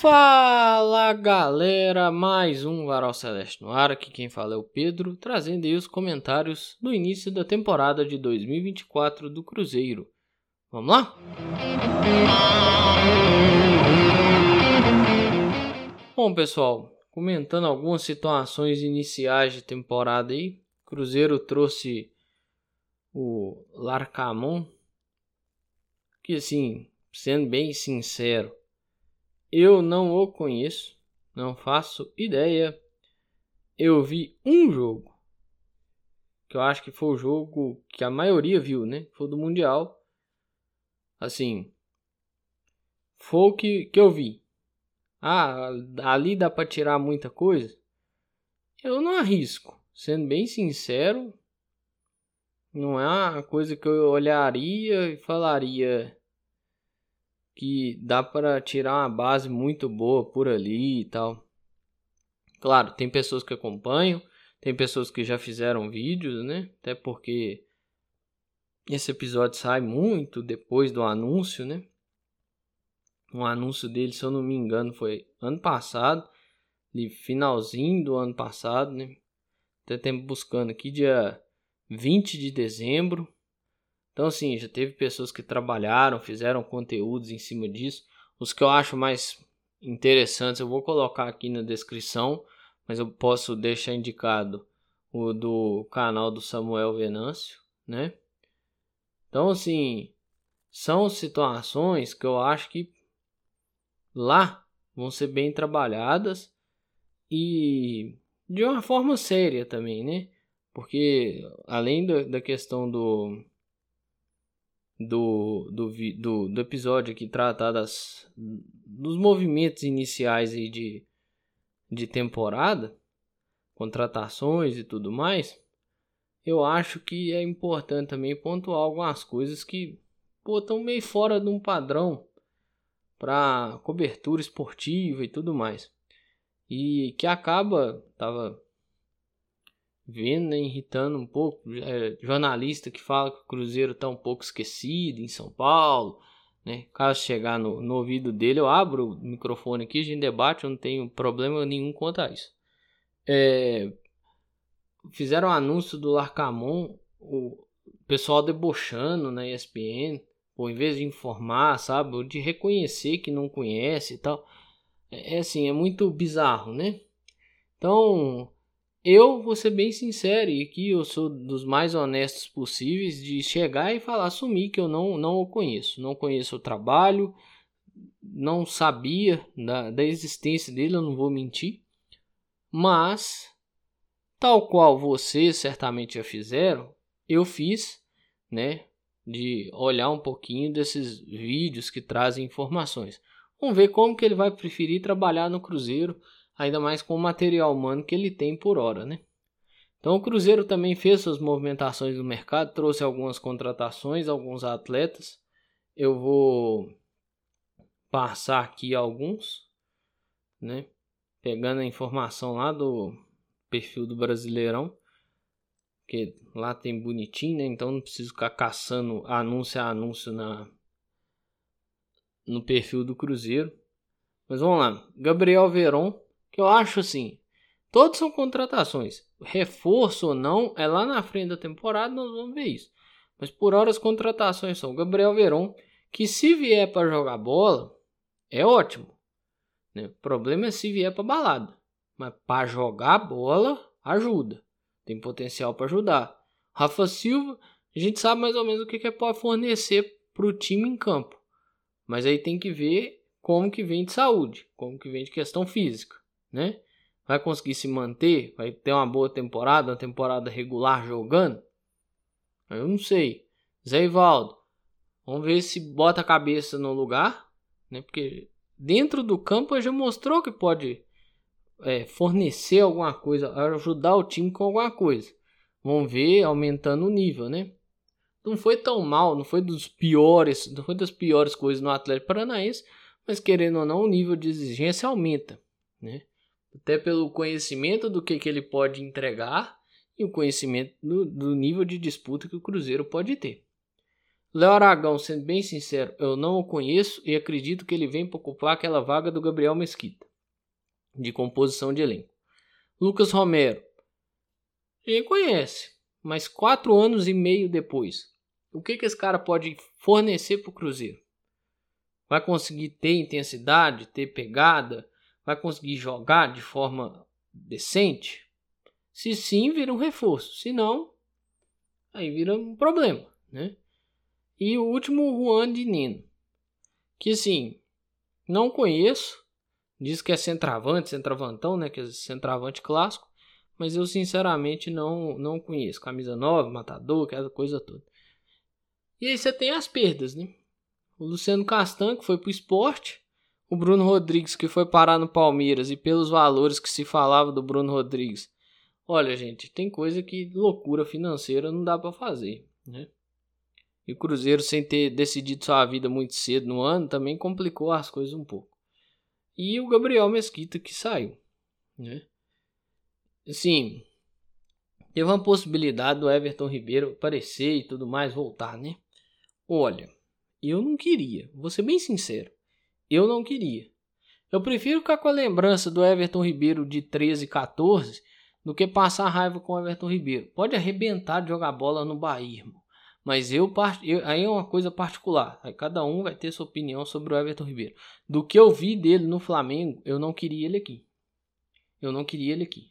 Fala galera, mais um Varal Celeste no ar. Aqui quem fala é o Pedro, trazendo aí os comentários do início da temporada de 2024 do Cruzeiro. Vamos lá? Bom, pessoal, comentando algumas situações iniciais de temporada aí. Cruzeiro trouxe o Larcamon, que assim, sendo bem sincero, eu não o conheço, não faço ideia. Eu vi um jogo, que eu acho que foi o jogo que a maioria viu, né? Foi do Mundial. Assim, foi o que, que eu vi. Ah, ali dá para tirar muita coisa? Eu não arrisco. Sendo bem sincero, não é uma coisa que eu olharia e falaria que dá para tirar uma base muito boa por ali e tal. Claro, tem pessoas que acompanham, tem pessoas que já fizeram vídeos, né? Até porque esse episódio sai muito depois do anúncio, né? Um anúncio dele, se eu não me engano, foi ano passado, finalzinho do ano passado, né? Até tempo buscando aqui, dia 20 de dezembro. Então, assim, já teve pessoas que trabalharam, fizeram conteúdos em cima disso. Os que eu acho mais interessantes eu vou colocar aqui na descrição, mas eu posso deixar indicado o do canal do Samuel Venâncio, né? Então, assim, são situações que eu acho que lá vão ser bem trabalhadas e de uma forma séria também, né? Porque além da, da questão do, do, do, do, do episódio que trata das, dos movimentos iniciais aí de, de temporada, contratações e tudo mais, eu acho que é importante também pontuar algumas coisas que estão meio fora de um padrão para cobertura esportiva e tudo mais. E que acaba tava vendo, né, irritando um pouco, é, jornalista que fala que o Cruzeiro está um pouco esquecido em São Paulo, né? Caso chegar no, no ouvido dele, eu abro o microfone aqui, a gente debate, eu não tenho problema nenhum quanto a isso. É, fizeram um anúncio do Larcamon, o pessoal debochando na ESPN, ou em vez de informar, sabe, de reconhecer que não conhece e tal. É, é assim, é muito bizarro, né? Então, eu vou ser bem sincero e aqui eu sou dos mais honestos possíveis de chegar e falar, assumir que eu não, não o conheço. Não conheço o trabalho, não sabia da, da existência dele, eu não vou mentir. Mas, tal qual vocês certamente já fizeram, eu fiz, né? De olhar um pouquinho desses vídeos que trazem informações. Vamos ver como que ele vai preferir trabalhar no Cruzeiro, ainda mais com o material humano que ele tem por hora, né? Então o Cruzeiro também fez suas movimentações no mercado, trouxe algumas contratações, alguns atletas. Eu vou passar aqui alguns, né? Pegando a informação lá do perfil do Brasileirão, que lá tem bonitinho, né? Então não preciso ficar caçando anúncio a anúncio na no perfil do Cruzeiro. Mas vamos lá. Gabriel Veron, eu acho assim, todos são contratações. Reforço ou não, é lá na frente da temporada, nós vamos ver isso. Mas por hora as contratações são Gabriel Veron, que se vier para jogar bola, é ótimo. Né? O problema é se vier para balada. Mas para jogar bola, ajuda. Tem potencial para ajudar. Rafa Silva, a gente sabe mais ou menos o que, que é pode fornecer para o time em campo. Mas aí tem que ver como que vem de saúde, como que vem de questão física, né? Vai conseguir se manter? Vai ter uma boa temporada, uma temporada regular jogando? Eu não sei. Zé Ivaldo, vamos ver se bota a cabeça no lugar, né? Porque dentro do campo já mostrou que pode é, fornecer alguma coisa, ajudar o time com alguma coisa. Vamos ver aumentando o nível, né? não foi tão mal, não foi dos piores, não foi das piores coisas no Atlético Paranaense, mas querendo ou não, o nível de exigência aumenta, né? Até pelo conhecimento do que, que ele pode entregar e o conhecimento do, do nível de disputa que o Cruzeiro pode ter. Léo Aragão, sendo bem sincero, eu não o conheço e acredito que ele vem para ocupar aquela vaga do Gabriel Mesquita, de composição de elenco. Lucas Romero, ele conhece, mas quatro anos e meio depois, o que, que esse cara pode fornecer para o Cruzeiro? Vai conseguir ter intensidade, ter pegada? Vai conseguir jogar de forma decente? Se sim, vira um reforço. Se não, aí vira um problema, né? E o último, Juan de Nino. Que assim, não conheço. Diz que é centravante, centravantão, né? Que é centravante clássico. Mas eu sinceramente não, não conheço. Camisa 9, matador, aquela coisa toda. E aí você tem as perdas, né? O Luciano Castan, que foi pro esporte. O Bruno Rodrigues, que foi parar no Palmeiras. E pelos valores que se falava do Bruno Rodrigues. Olha, gente, tem coisa que loucura financeira não dá para fazer, né? E o Cruzeiro, sem ter decidido sua vida muito cedo no ano, também complicou as coisas um pouco. E o Gabriel Mesquita que saiu, né? Assim, teve uma possibilidade do Everton Ribeiro aparecer e tudo mais, voltar, né? Olha, eu não queria, vou ser bem sincero, eu não queria. Eu prefiro ficar com a lembrança do Everton Ribeiro de 13 e 14 do que passar raiva com o Everton Ribeiro. Pode arrebentar de jogar bola no Bahia, irmão. Mas eu, eu, aí é uma coisa particular. Cada um vai ter sua opinião sobre o Everton Ribeiro. Do que eu vi dele no Flamengo, eu não queria ele aqui. Eu não queria ele aqui.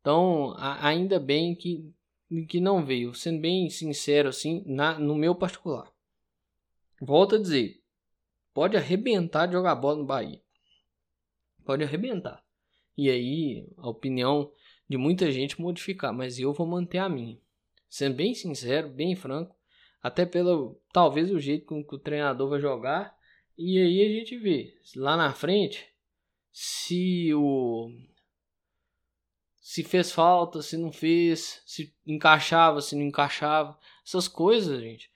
Então, a, ainda bem que, que não veio. Sendo bem sincero, assim, na, no meu particular. Volto a dizer. Pode arrebentar de jogar bola no Bahia. Pode arrebentar. E aí, a opinião de muita gente modificar. Mas eu vou manter a minha. Sendo bem sincero, bem franco até pelo talvez o jeito com que o treinador vai jogar. E aí a gente vê lá na frente se o se fez falta, se não fez, se encaixava, se não encaixava. Essas coisas, gente,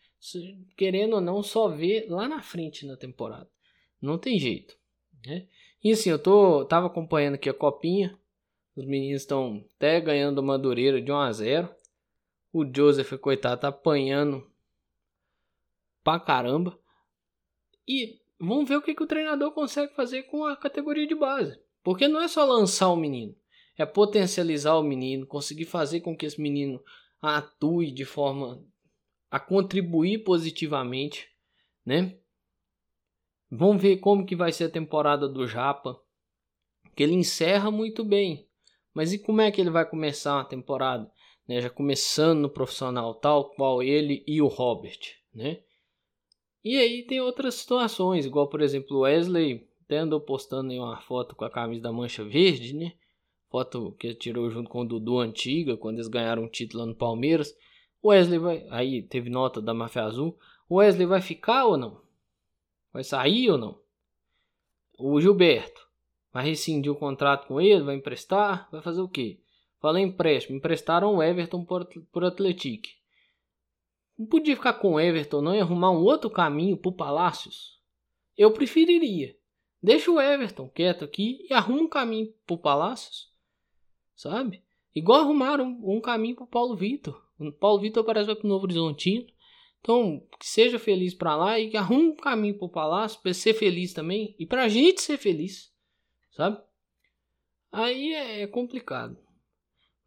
querendo ou não, só ver lá na frente na temporada. Não tem jeito, né? E assim, eu tô tava acompanhando aqui a copinha. Os meninos estão até ganhando Madureira de 1 a 0. O Joseph, coitado, tá apanhando pra caramba. E vamos ver o que, que o treinador consegue fazer com a categoria de base. Porque não é só lançar o menino, é potencializar o menino, conseguir fazer com que esse menino atue de forma a contribuir positivamente, né? Vamos ver como que vai ser a temporada do Japa, que ele encerra muito bem. Mas e como é que ele vai começar a temporada? Né? Já começando no profissional, tal qual ele e o Robert, né? E aí tem outras situações, igual por exemplo o Wesley até andou postando aí uma foto com a camisa da Mancha Verde, né? Foto que ele tirou junto com o Dudu antiga, quando eles ganharam um título no Palmeiras. Wesley vai. Aí teve nota da Máfia Azul. Wesley vai ficar ou não? Vai sair ou não? O Gilberto vai rescindir o contrato com ele? Vai emprestar? Vai fazer o quê? Falei empréstimo. Emprestaram o Everton por, por Atlético. Não podia ficar com o Everton, não, e arrumar um outro caminho pro Palácios? Eu preferiria. Deixa o Everton quieto aqui e arruma um caminho pro Palácios. Sabe? Igual arrumaram um, um caminho pro Paulo Vitor. O Paulo Vitor parece vai pro Novo Horizontino. Então, que seja feliz para lá e que arrume um caminho pro Palácio para ser feliz também e pra gente ser feliz. Sabe? Aí é, é complicado.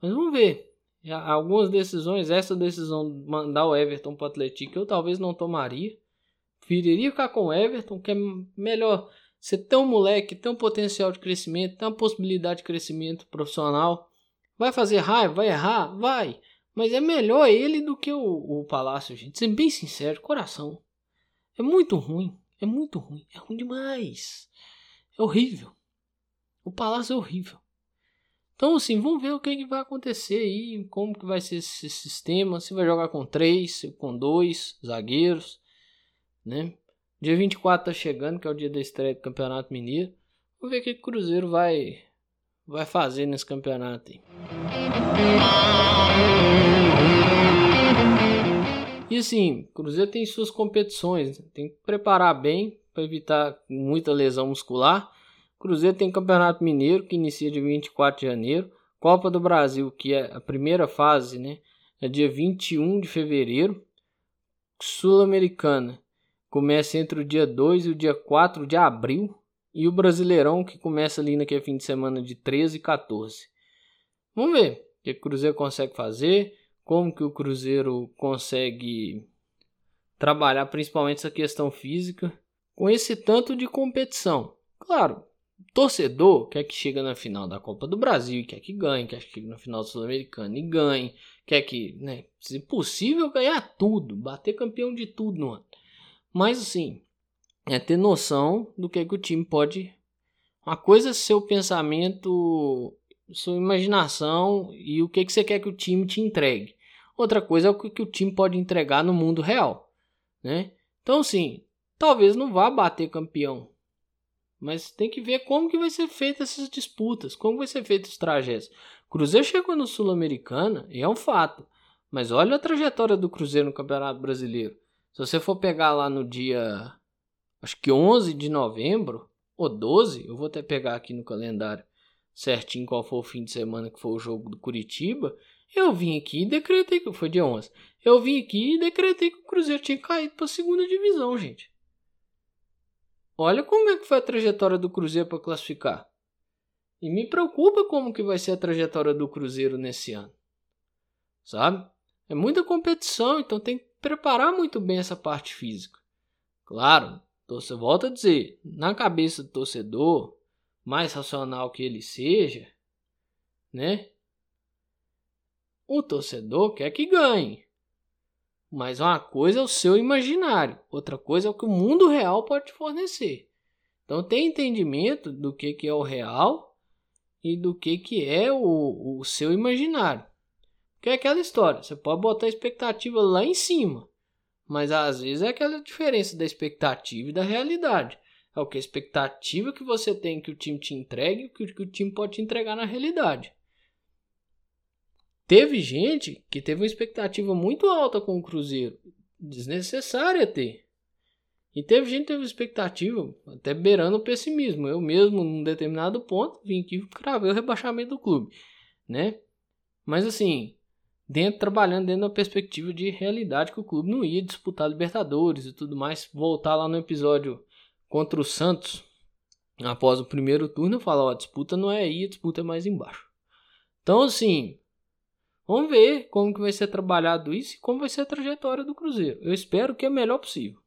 Mas vamos ver algumas decisões, essa decisão de mandar o Everton para o Atlético, eu talvez não tomaria. Preferiria ficar com o Everton, que é melhor. Você tem um moleque, tem um potencial de crescimento, tem uma possibilidade de crescimento profissional. Vai fazer raiva, vai errar? Vai. Mas é melhor ele do que o, o Palácio, gente. Sendo bem sincero, coração. É muito ruim. É muito ruim. É ruim demais. É horrível. O Palácio é horrível. Então, assim, vamos ver o que, que vai acontecer aí, como que vai ser esse sistema, se vai jogar com três, com dois zagueiros, né? Dia 24 tá chegando, que é o dia da estreia do Campeonato Mineiro. Vamos ver o que o Cruzeiro vai, vai fazer nesse campeonato aí. Assim, o Cruzeiro tem suas competições, tem que preparar bem para evitar muita lesão muscular Cruzeiro tem Campeonato Mineiro, que inicia dia 24 de janeiro. Copa do Brasil, que é a primeira fase, né? É dia 21 de fevereiro. Sul-Americana começa entre o dia 2 e o dia 4 de abril. E o Brasileirão que começa ali naquele fim de semana de 13 e 14. Vamos ver o que o Cruzeiro consegue fazer, como que o Cruzeiro consegue trabalhar principalmente essa questão física com esse tanto de competição. Claro, torcedor quer que chegue na final da Copa do Brasil, quer que ganhe, quer que chegue na final sul-americana e ganhe, quer que, né, se possível, ganhar tudo, bater campeão de tudo no ano. Mas assim, é ter noção do que, é que o time pode. Uma coisa é seu pensamento, sua imaginação e o que, que você quer que o time te entregue. Outra coisa é o que, o time pode entregar no mundo real, né? Então, sim, talvez não vá bater campeão, mas tem que ver como que vai ser feita essas disputas, como vai ser feito os trajetos. Cruzeiro chegou no Sul-Americana e é um fato. Mas olha a trajetória do Cruzeiro no Campeonato Brasileiro. Se você for pegar lá no dia, acho que 11 de novembro, ou 12, eu vou até pegar aqui no calendário certinho qual foi o fim de semana que foi o jogo do Curitiba. Eu vim aqui e decretei que foi dia 11. Eu vim aqui e decretei que o Cruzeiro tinha caído para a segunda divisão, gente. Olha como é que foi a trajetória do Cruzeiro para classificar. E me preocupa como que vai ser a trajetória do Cruzeiro nesse ano. Sabe? É muita competição, então tem que preparar muito bem essa parte física. Claro, você volta a dizer, na cabeça do torcedor, mais racional que ele seja, né? O torcedor quer que ganhe. Mas uma coisa é o seu imaginário, outra coisa é o que o mundo real pode fornecer. Então tem entendimento do que, que é o real e do que, que é o, o seu imaginário. Que é aquela história, você pode botar a expectativa lá em cima, mas às vezes é aquela diferença da expectativa e da realidade. É o que a expectativa que você tem que o time te entregue e o que o time pode te entregar na realidade. Teve gente que teve uma expectativa muito alta com o Cruzeiro, desnecessária ter. E teve gente que teve expectativa até beirando o pessimismo. Eu mesmo, num determinado ponto, vim aqui e cravei o rebaixamento do clube, né? Mas assim, dentro trabalhando dentro da perspectiva de realidade que o clube não ia disputar Libertadores e tudo mais, voltar lá no episódio contra o Santos, após o primeiro turno, falar, ó, a disputa não é aí, a disputa é mais embaixo. Então, assim, Vamos ver como que vai ser trabalhado isso e como vai ser a trajetória do Cruzeiro. Eu espero que é o melhor possível.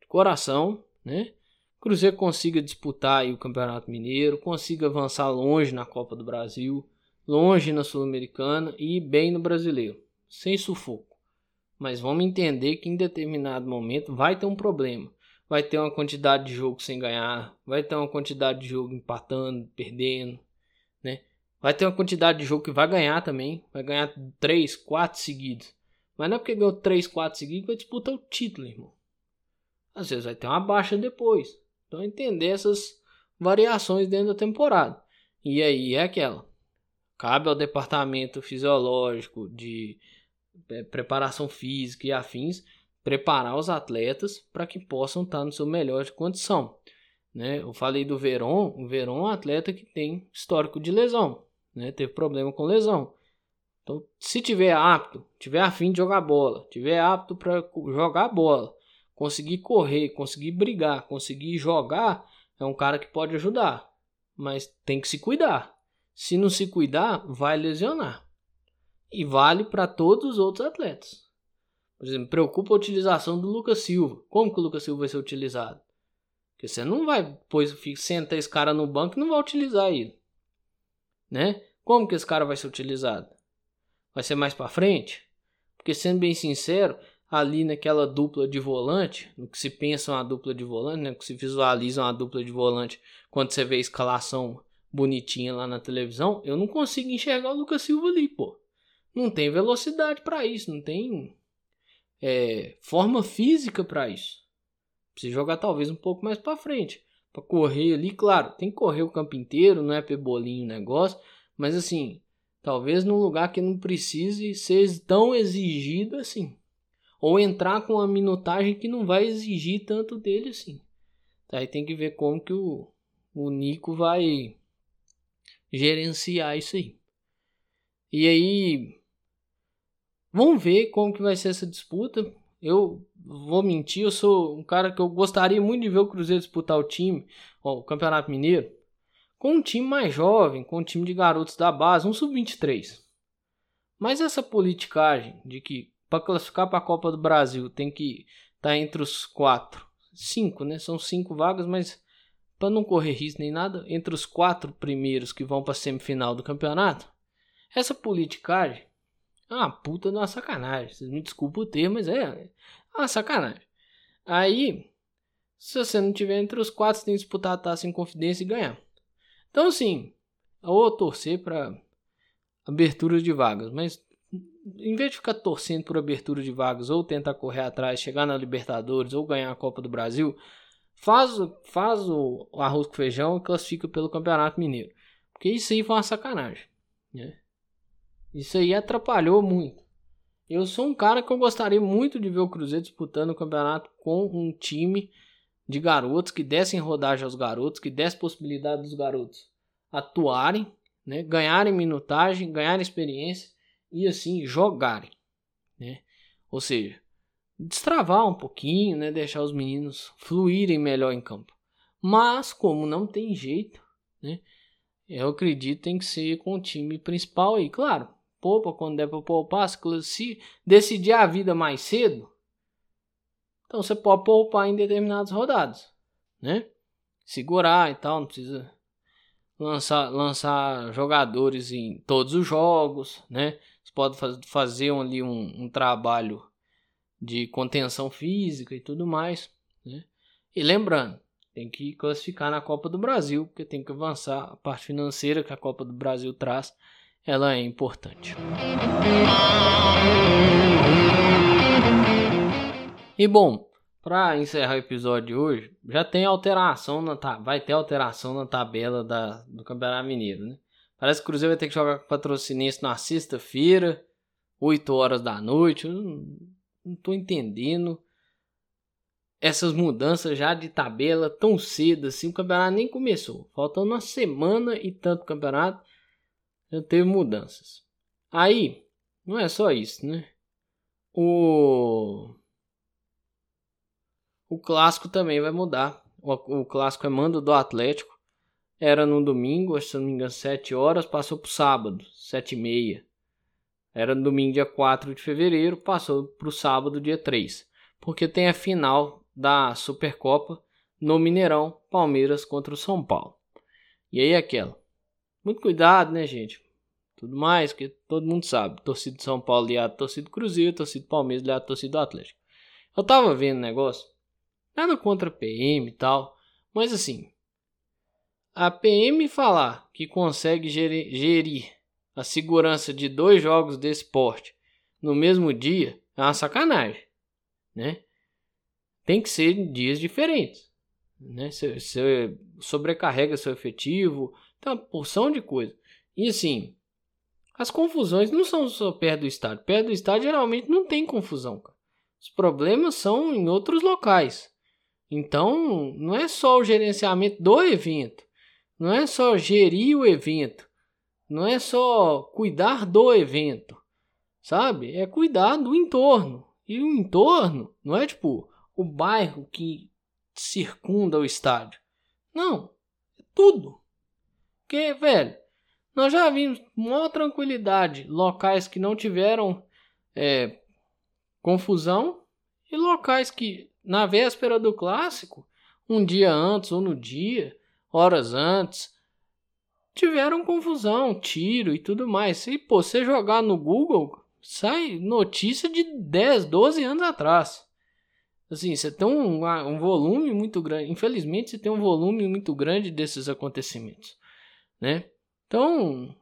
De coração, né? O Cruzeiro consiga disputar o Campeonato Mineiro, consiga avançar longe na Copa do Brasil, longe na Sul-Americana e bem no Brasileiro, sem sufoco. Mas vamos entender que em determinado momento vai ter um problema. Vai ter uma quantidade de jogo sem ganhar, vai ter uma quantidade de jogo empatando, perdendo, né? Vai ter uma quantidade de jogo que vai ganhar também. Vai ganhar 3, 4 seguidos. Mas não é porque ganhou 3, 4 seguidos que vai disputar o título, irmão. Às vezes vai ter uma baixa depois. Então entender essas variações dentro da temporada. E aí é aquela. Cabe ao departamento fisiológico de é, preparação física e afins preparar os atletas para que possam estar no seu melhor de condição. Né? Eu falei do Veron, o Veron é um atleta que tem histórico de lesão né? Teve problema com lesão. Então, se tiver apto, tiver afim de jogar bola, tiver apto para jogar bola, conseguir correr, conseguir brigar, conseguir jogar, é um cara que pode ajudar. Mas tem que se cuidar. Se não se cuidar, vai lesionar. E vale para todos os outros atletas. Por exemplo, preocupa a utilização do Lucas Silva. Como que o Lucas Silva vai ser utilizado? Porque você não vai, pois senta esse cara no banco e não vai utilizar ele né? Como que esse cara vai ser utilizado? Vai ser mais para frente? Porque sendo bem sincero, ali naquela dupla de volante, no que se pensa uma dupla de volante, né, que se visualiza uma dupla de volante quando você vê a escalação bonitinha lá na televisão, eu não consigo enxergar o Lucas Silva ali, pô. Não tem velocidade para isso, não tem é, forma física para isso. Precisa jogar talvez um pouco mais para frente para correr ali, claro, tem que correr o campo inteiro, não é pebolinho o negócio, mas assim, talvez num lugar que não precise ser tão exigido assim, ou entrar com uma minutagem que não vai exigir tanto dele assim. Aí tem que ver como que o, o Nico vai gerenciar isso aí. E aí, vamos ver como que vai ser essa disputa. eu vou mentir, eu sou um cara que eu gostaria muito de ver o Cruzeiro disputar o time, ó, o Campeonato Mineiro, com um time mais jovem, com um time de garotos da base, um sub-23. Mas essa politicagem de que para classificar para a Copa do Brasil tem que estar tá entre os quatro, cinco, né? São cinco vagas, mas para não correr risco nem nada, entre os quatro primeiros que vão para a semifinal do campeonato, essa politicagem é uma puta de uma sacanagem. Vocês me desculpem o termo, mas é uma sacanagem. Aí, se você não tiver entre os quatro, você tem que disputar a taça em confidência e ganhar. Então, assim, ou torcer para abertura de vagas, mas em vez de ficar torcendo por abertura de vagas ou tentar correr atrás, chegar na Libertadores ou ganhar a Copa do Brasil, faz, faz o arroz com feijão e classifica pelo Campeonato Mineiro. Porque isso aí foi uma sacanagem. Né? Isso aí atrapalhou muito. Eu sou um cara que eu gostaria muito de ver o Cruzeiro disputando o campeonato com um time de garotos que dessem rodagem aos garotos, que desse possibilidade dos garotos atuarem, né, ganharem minutagem, ganharem experiência e assim jogarem, né? Ou seja, destravar um pouquinho, né, deixar os meninos fluírem melhor em campo. Mas como não tem jeito, né, eu acredito tem que ser com o time principal aí, claro. Poupa quando der para poupar, se decidir a vida mais cedo, então você pode poupar em determinadas rodadas, né? Segurar e tal, não precisa lançar, lançar jogadores em todos os jogos, né? Você pode faz, fazer ali um, um trabalho de contenção física e tudo mais, né? E lembrando, tem que classificar na Copa do Brasil, porque tem que avançar a parte financeira que a Copa do Brasil traz, ela é importante. E bom, para encerrar o episódio de hoje, já tem alteração na vai ter alteração na tabela da, do Campeonato Mineiro, né? Parece que o Cruzeiro vai ter que jogar com o Patrocinense na sexta-feira, 8 horas da noite. Não, não tô entendendo essas mudanças já de tabela tão cedo assim. O campeonato nem começou. Faltando uma semana e tanto o campeonato já teve mudanças. Aí, não é só isso, né? O o clássico também vai mudar. O, o clássico é mando do Atlético. Era no domingo, se não me engano, 7 horas, passou para o sábado, 7 e meia. Era no domingo, dia 4 de fevereiro, passou para o sábado, dia 3. Porque tem a final da Supercopa no Mineirão, Palmeiras contra o São Paulo. E aí aquela. Muito cuidado, né, gente? Tudo mais, que todo mundo sabe. Torcida São Paulo aliado, torcida do Cruzeiro, torcida do Palmeiras aliado, torcida do Atlético. Eu tava vendo o negócio. Nada contra a PM e tal, mas assim, a PM falar que consegue gerir, gerir a segurança de dois jogos desse porte no mesmo dia é uma sacanagem, né? Tem que ser dias diferentes, né? Você sobrecarrega seu efetivo, tem uma porção de coisa. E assim, as confusões não são só perto do estádio. Perto do estádio geralmente não tem confusão, cara. Os problemas são em outros locais. Então, não é só o gerenciamento do evento, não é só gerir o evento, não é só cuidar do evento, sabe? É cuidar do entorno. E o entorno não é tipo o bairro que circunda o estádio. Não, é tudo. Porque, velho, nós já vimos com maior tranquilidade locais que não tiveram é, confusão e locais que na véspera do clássico, um dia antes ou no dia, horas antes, tiveram confusão, tiro e tudo mais. E pô, você jogar no Google, sai notícia de 10, 12 anos atrás. Assim, você tem um, um volume muito grande. Infelizmente, você tem um volume muito grande desses acontecimentos, né? Então,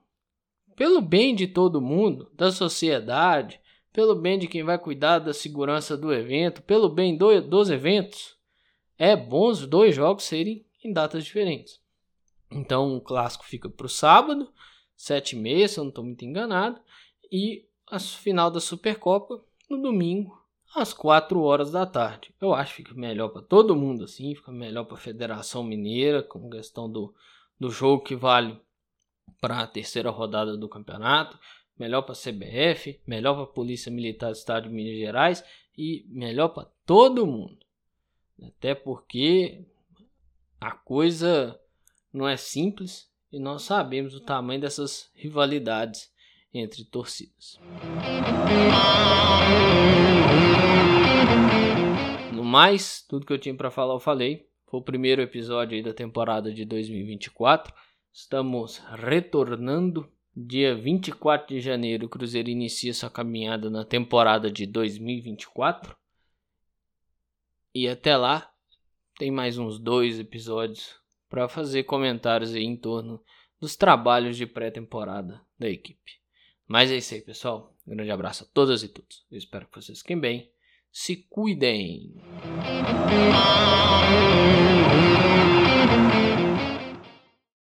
pelo bem de todo mundo, da sociedade, pelo bem de quem vai cuidar da segurança do evento, pelo bem do, dos eventos, é bom os dois jogos serem em datas diferentes. Então o clássico fica para o sábado, 7 e meia, se eu não estou muito enganado, e a final da Supercopa no domingo, às 4 horas da tarde. Eu acho que fica melhor para todo mundo assim, fica melhor para a Federação Mineira, com questão do, do jogo que vale para a terceira rodada do campeonato melhor para a CBF, melhor para a Polícia Militar do Estado de Minas Gerais e melhor para todo mundo. Até porque a coisa não é simples e nós sabemos o tamanho dessas rivalidades entre torcidas. No mais, tudo que eu tinha para falar eu falei. Foi o primeiro episódio da temporada de 2024. Estamos retornando. Dia 24 de janeiro, o Cruzeiro inicia sua caminhada na temporada de 2024. E até lá, tem mais uns dois episódios para fazer comentários aí em torno dos trabalhos de pré-temporada da equipe. Mas é isso aí, pessoal. Grande abraço a todas e todos. Eu espero que vocês fiquem bem. Se cuidem.